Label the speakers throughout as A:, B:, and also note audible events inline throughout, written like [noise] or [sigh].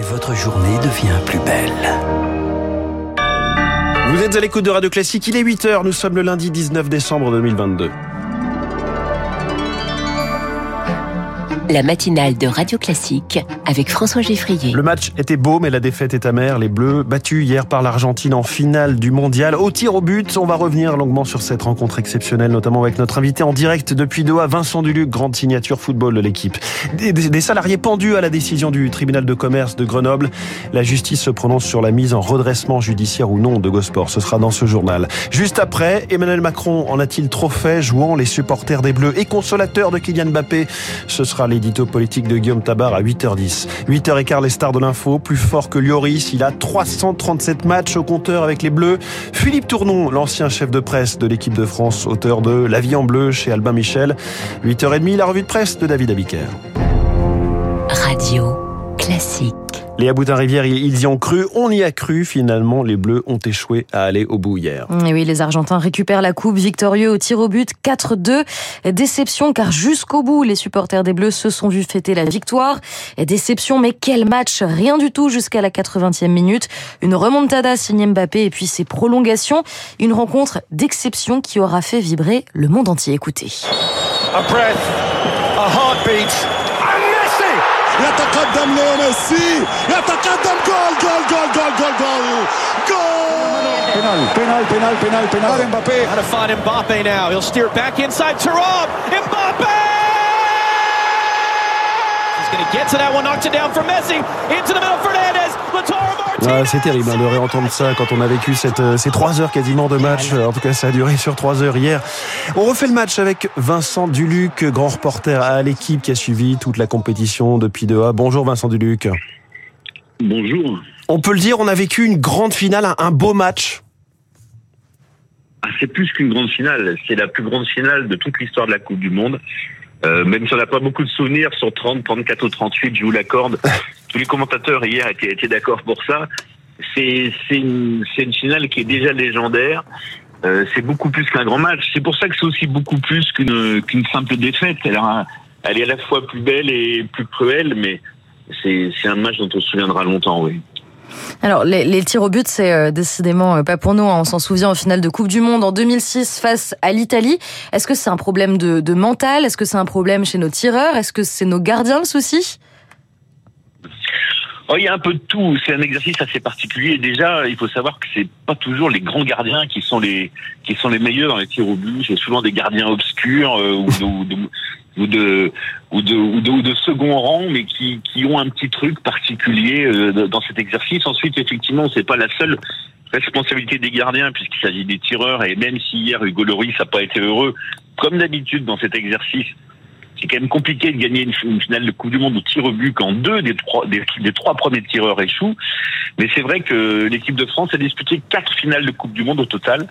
A: et votre journée devient plus belle.
B: Vous êtes à l'écoute de Radio Classique, il est 8h, nous sommes le lundi 19 décembre 2022.
C: La matinale de Radio Classique avec François Geffrier.
B: Le match était beau, mais la défaite est amère. Les Bleus, battus hier par l'Argentine en finale du mondial, au tir au but. On va revenir longuement sur cette rencontre exceptionnelle, notamment avec notre invité en direct depuis Doha, Vincent Duluc, grande signature football de l'équipe. Des, salariés pendus à la décision du tribunal de commerce de Grenoble. La justice se prononce sur la mise en redressement judiciaire ou non de Gosport. Ce sera dans ce journal. Juste après, Emmanuel Macron en a-t-il trop fait, jouant les supporters des Bleus et consolateur de Kylian Mbappé? Ce sera l'édito politique de Guillaume Tabar à 8h10. 8h15, les stars de l'info, plus fort que Lloris, il a 337 matchs au compteur avec les Bleus. Philippe Tournon, l'ancien chef de presse de l'équipe de France, auteur de La vie en bleu chez Albin Michel. 8h30, la revue de presse de David Abiker.
C: Radio Classique.
B: Léa Boutin-Rivière, ils y ont cru, on y a cru. Finalement, les Bleus ont échoué à aller au bout hier.
D: Et oui, les Argentins récupèrent la coupe victorieux au tir au but 4-2. Déception car jusqu'au bout, les supporters des Bleus se sont vus fêter la victoire. Et déception, mais quel match Rien du tout jusqu'à la 80e minute. Une remontada signée Mbappé et puis ses prolongations. Une rencontre d'exception qui aura fait vibrer le monde entier. Écoutez.
E: a breath, a heartbeat!
F: يتقدم ليو ميسي يتقدم جول جول جول جول جول جول جول
E: Penal, penal, penal, penal, penal. Mbappé. How to find Mbappe now. He'll steer it back inside Thuram. Mbappe!
B: C'est terrible hein, de réentendre ça quand on a vécu cette, euh, ces trois heures quasiment de match. En tout cas, ça a duré sur trois heures hier. On refait le match avec Vincent Duluc, grand reporter à l'équipe qui a suivi toute la compétition depuis Doha. Bonjour Vincent Duluc.
G: Bonjour.
B: On peut le dire, on a vécu une grande finale, un, un beau match.
G: Ah, c'est plus qu'une grande finale, c'est la plus grande finale de toute l'histoire de la Coupe du Monde. Euh, même si on n'a pas beaucoup de souvenirs sur 30, 34 ou 38, je vous l'accorde. [laughs] Tous les commentateurs hier étaient, étaient d'accord pour ça. C'est une, une finale qui est déjà légendaire. Euh, c'est beaucoup plus qu'un grand match. C'est pour ça que c'est aussi beaucoup plus qu'une qu'une simple défaite. Elle, a- elle est à la fois plus belle et plus cruelle, mais c'est c'est un match dont on se souviendra longtemps, oui.
D: Alors, les, tirs au but, c'est euh, décidément euh, pas pour nous. hein. On s'en souvient en finale de Coupe du Monde en 2006 face à l'Italie. Est-ce que c'est un problème de, de mental? Est-ce que c'est un problème chez nos tireurs? Est-ce que c'est nos gardiens le souci?
G: Oh, il y a un peu de tout. C'est un exercice assez particulier. Déjà, il faut savoir que c'est pas toujours les grands gardiens qui sont les qui sont les meilleurs dans les tirs au but. C'est souvent des gardiens obscurs euh, ou, de, ou, de, ou de ou de second rang, mais qui qui ont un petit truc particulier euh, dans cet exercice. Ensuite, effectivement, c'est pas la seule responsabilité des gardiens puisqu'il s'agit des tireurs. Et même si hier Hugo Lloris n'a pas été heureux, comme d'habitude dans cet exercice, c'est quand même compliqué de gagner une, finale de Coupe du Monde au tir au but quand deux des trois, premiers tireurs échouent. Mais c'est vrai que l'équipe de France a disputé quatre finales de Coupe du Monde au total.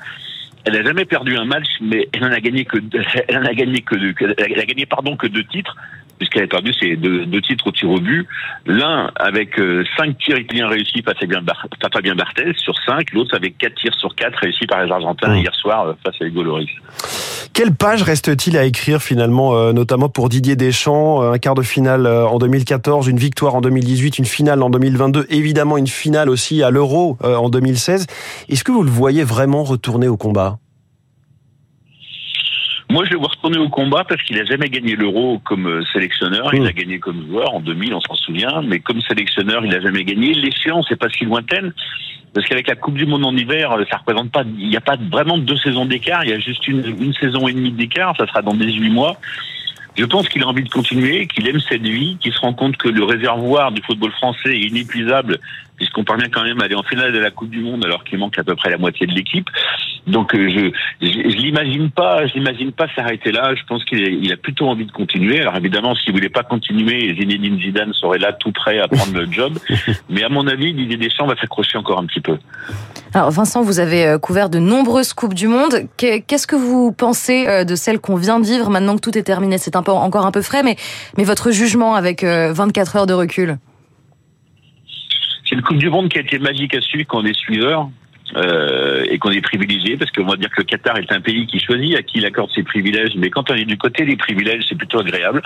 G: Elle n'a jamais perdu un match, mais elle n'en a gagné que deux, [laughs] elle en a gagné que- elle a gagné pardon que deux titres puisqu'elle a perdu ses deux, deux titres au tir au but. L'un avec euh, cinq tirs italiens réussis à Fabien Bar- par Fabien Barthez sur cinq, l'autre avec quatre tirs sur quatre réussis par les Argentins
B: Mmh.
G: hier soir euh, face à Hugo Lloris.
B: Quelle page reste-t-il à écrire finalement, euh, notamment pour Didier Deschamps euh, Un quart de finale euh, en 2014, une victoire en 2018, une finale en 2022, évidemment une finale aussi à l'Euro euh, en 2016. Est-ce que vous le voyez vraiment retourner au combat?
G: Moi, je le vois retourner au combat parce qu'il a jamais gagné l'Euro comme euh, sélectionneur. Il
B: Mm.
G: a gagné comme joueur en 2000, on s'en souvient, mais comme sélectionneur, il a jamais gagné. L'échéance n'est pas si lointaine parce qu'avec la Coupe du Monde en hiver, euh, ça représente pas, il n'y a pas vraiment deux saisons d'écart. Il y a juste une, une saison et demie d'écart. Ça sera dans 18 mois. Je pense qu'il a envie de continuer, qu'il aime cette vie, qu'il se rend compte que le réservoir du football français est inépuisable, puisqu'on parvient quand même à aller en finale de la Coupe du Monde alors qu'il manque à peu près la moitié de l'équipe. Donc euh, je je, je l'imagine pas, je l'imagine pas s'arrêter là. Je pense qu'il il a plutôt envie de continuer. Alors évidemment, s'il voulait pas continuer, Zinedine Zidane serait là tout prêt à prendre le job. [laughs] Mais à mon avis, Didier Deschamps va s'accrocher encore un petit peu.
D: Alors Vincent, vous avez euh, couvert de nombreuses Coupes du Monde. Qu'est- Qu'est-ce que vous pensez euh, de celle qu'on vient de vivre maintenant que tout est terminé? C'est un peu, encore un peu frais, mais, mais votre jugement avec euh, 24 heures de recul?
G: C'est une Coupe du Monde qui a été magique à suivre quand on est suiveur. Euh, et qu'on est privilégié parce qu'on va dire que le Qatar est un pays qui choisit à qui il accorde ses privilèges, mais quand on est du côté des privilèges, c'est plutôt agréable.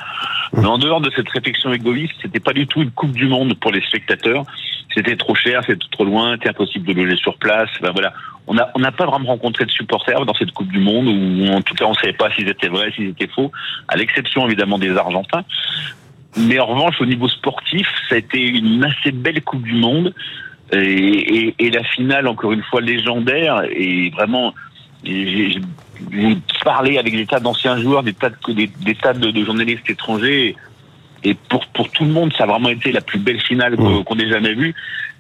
G: Mais en dehors de cette réflexion égoïste, c'était pas du tout une Coupe du Monde pour les spectateurs. C'était trop cher, c'était trop loin, c'était impossible de loger sur place. Ben voilà, on n'a on n'a pas vraiment rencontré de supporters dans cette Coupe du Monde, ou en tout cas on savait pas s'ils étaient vrais, s'ils étaient faux, à l'exception évidemment des Argentins. Mais en revanche, au niveau sportif, ça a été une assez belle Coupe du Monde. Et, et, et la finale, encore une fois, légendaire. Et vraiment, j'ai parlé avec des tas d'anciens joueurs, des tas de, des, des tas de, de journalistes étrangers. Et pour, pour tout le monde, ça a vraiment été la plus belle finale qu'on ait jamais vue.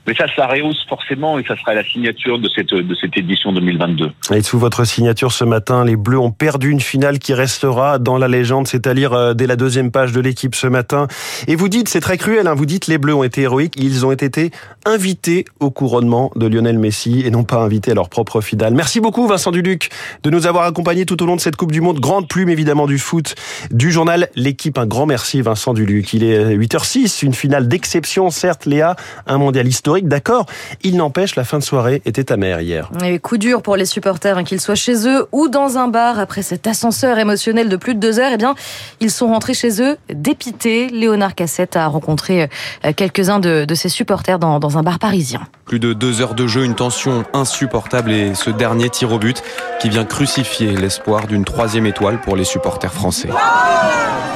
G: Mais ça, ça rehausse forcément et ça sera la signature de cette, de cette édition 2022.
B: Et sous votre signature ce matin, les Bleus ont perdu une finale qui restera dans la légende, c'est à lire euh, dès la deuxième page de l'équipe ce matin. Et vous dites, c'est très cruel, hein, vous dites les Bleus ont été héroïques, ils ont été invités au couronnement de Lionel Messi et non pas invités à leur propre finale. Merci beaucoup Vincent Duluc de nous avoir accompagnés tout au long de cette Coupe du Monde. Grande plume évidemment du foot, du journal L'équipe. Un grand merci Vincent Duluc. Il est 8h06, une finale d'exception certes Léa, un mondial historique d'accord. Il n'empêche, la fin de soirée était amère hier.
D: Et coup dur pour les supporters, hein, qu'ils soient chez eux ou dans un bar après cet ascenseur émotionnel de plus de deux heures. Eh bien, ils sont rentrés chez eux dépités. Léonard Cassette a rencontré euh, quelques-uns de, de ses supporters dans, dans un bar parisien.
H: Plus de deux heures de jeu, une tension insupportable et ce dernier tir au but qui vient crucifier l'espoir d'une troisième étoile pour les supporters français.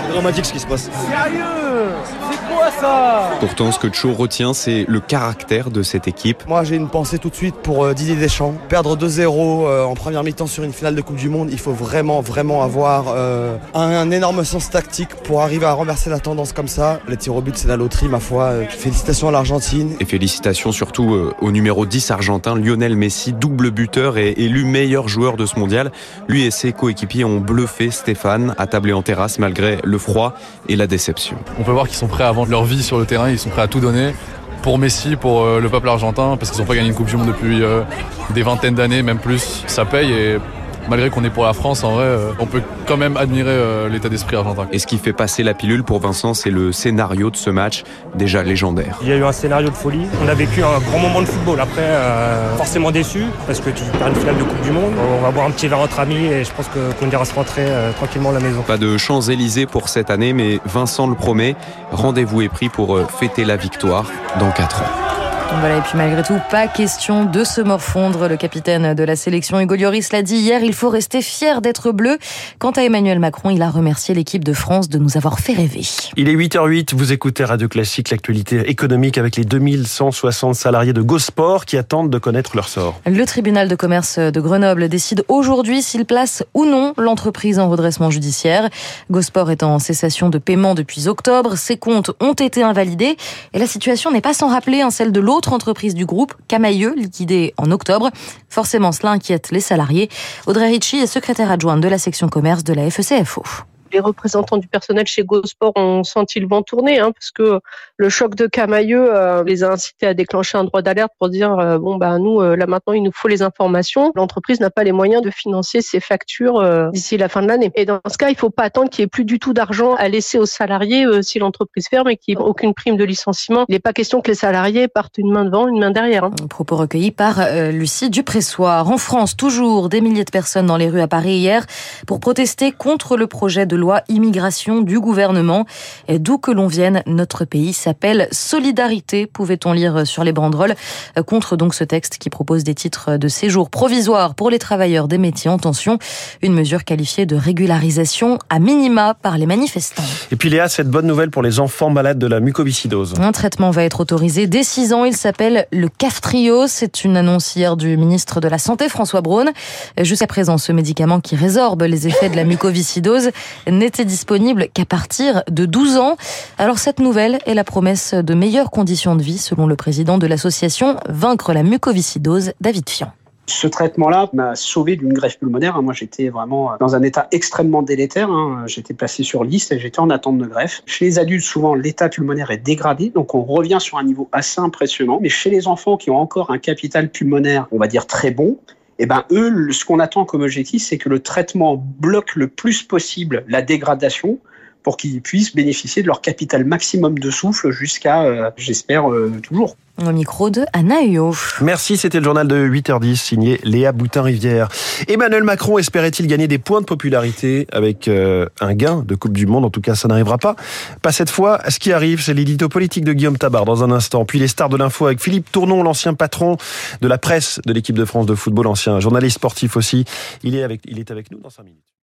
I: C'est dramatique ce qui se passe.
H: Pourtant, ce que Cho retient, c'est le caractère de cette équipe.
I: Moi, j'ai une pensée tout de suite pour euh, Didier Deschamps. Perdre 2-0 euh, en première mi-temps sur une finale de Coupe du Monde, il faut vraiment, vraiment avoir euh, un, un énorme sens tactique pour arriver à renverser la tendance comme ça. Les tirs au but, c'est la loterie, ma foi. Félicitations à l'Argentine.
H: Et félicitations surtout euh, au numéro 10 argentin, Lionel Messi, double buteur et élu meilleur joueur de ce mondial. Lui et ses coéquipiers ont bluffé Stéphane, attablé en terrasse malgré le froid et la déception.
J: On peut voir qu'ils sont prêts à vendre leur vie sur le terrain, ils sont prêts à tout donner pour Messi, pour euh, le peuple argentin, parce qu'ils n'ont pas gagné une Coupe du Monde depuis euh, des vingtaines d'années, même plus. Ça paye et malgré qu'on est pour la France, en vrai, euh, on peut quand même admirer euh, l'état d'esprit argentin.
H: Et ce qui fait passer la pilule pour Vincent, c'est le scénario de ce match déjà légendaire.
K: Il y a eu un scénario de folie. On a vécu un grand moment de football. Après, euh, forcément déçu parce que tu perds une finale de Coupe du Monde. On va boire un petit verre entre amis et je pense que- qu'on ira se rentrer euh, tranquillement à la maison.
H: Pas de Champs-Élysées pour cette année, mais Vincent le promet, rendez-vous est pris pour fêter la victoire dans 4 ans.
D: Voilà, et puis malgré tout, pas question de se morfondre. Le capitaine de la sélection, Hugo Lloris, l'a dit hier, il faut rester fier d'être bleu. Quant à Emmanuel Macron, il a remercié l'équipe de France de nous avoir fait rêver.
B: Il est 8h08, vous écoutez Radio Classique, l'actualité économique avec les 2160 salariés de Gosport qui attendent de connaître leur sort.
D: Le tribunal de commerce de Grenoble décide aujourd'hui s'il place ou non l'entreprise en redressement judiciaire. Gosport est en cessation de paiement depuis octobre. Ses comptes ont été invalidés et la situation n'est pas sans rappeler hein, celle de l'autre entreprise du groupe, Camailleux, liquidée en octobre. Forcément, cela inquiète les salariés. Audrey Ritchie est secrétaire adjointe de la section commerce de la FECFO.
L: les représentants du personnel chez GoSport ont senti le vent tourner, hein, parce que le choc de Camailleux euh, les a incités à déclencher un droit d'alerte pour dire euh, bon bah nous euh, là maintenant il nous faut les informations. L'entreprise n'a pas les moyens de financer ses factures euh, d'ici la fin de l'année. Et dans ce cas, il faut pas attendre qu'il y ait plus du tout d'argent à laisser aux salariés euh, si l'entreprise ferme et qu'il n'y ait aucune prime de licenciement. Il n'est pas question que les salariés partent une main devant, une main derrière. hein.
D: Propos recueillis par euh, Lucie Dupressoir. En France, toujours des milliers de personnes dans les rues à Paris hier pour protester contre le projet de loi immigration du gouvernement. D'où que l'on vienne, notre pays s'appelle Solidarité, pouvait-on lire sur les banderoles, euh, contre donc ce texte qui propose des titres de séjour provisoires pour les travailleurs des métiers en tension, une mesure qualifiée de régularisation à minima par les manifestants.
B: Et puis Léa, cette bonne nouvelle pour les enfants malades de la mucoviscidose.
D: Un traitement va être autorisé dès 6 ans. Il s'appelle le Caftrio. C'est une annonce hier du ministre de la Santé, François Braun. Jusqu'à présent, ce médicament qui résorbe les effets de la mucoviscidose n'était disponible qu'à partir de 12 ans. Alors cette nouvelle est la promesse de meilleures conditions de vie, selon le président de l'association Vaincre la mucoviscidose, David Fian.
M: Ce traitement-là m'a sauvé d'une greffe pulmonaire. Moi, j'étais vraiment dans un état extrêmement délétère. hein. J'étais placé sur liste et j'étais en attente de greffe. Chez les adultes, souvent, l'état pulmonaire est dégradé, donc on revient sur un niveau assez impressionnant. Mais chez les enfants qui ont encore un capital pulmonaire, on va dire très bon, eh ben eux, ce qu'on attend comme objectif, c'est que le traitement bloque le plus possible la dégradation pour qu'ils puissent bénéficier de leur capital maximum de souffle jusqu'à, euh, j'espère, euh, toujours.
D: Au micro de Anna Huot.
B: Merci, c'était le journal de 8h10 signé Léa Boutin-Rivière. Emmanuel Macron espérait-il gagner des points de popularité avec euh, un gain de Coupe du Monde? En tout cas, ça n'arrivera pas. Pas cette fois. Ce qui arrive, c'est l'édito politique de Guillaume Tabar dans un instant. Puis les stars de l'info avec Philippe Tournon, l'ancien patron de la presse de l'équipe de France de football, ancien journaliste sportif aussi. Il est avec, il est avec nous dans 5 minutes.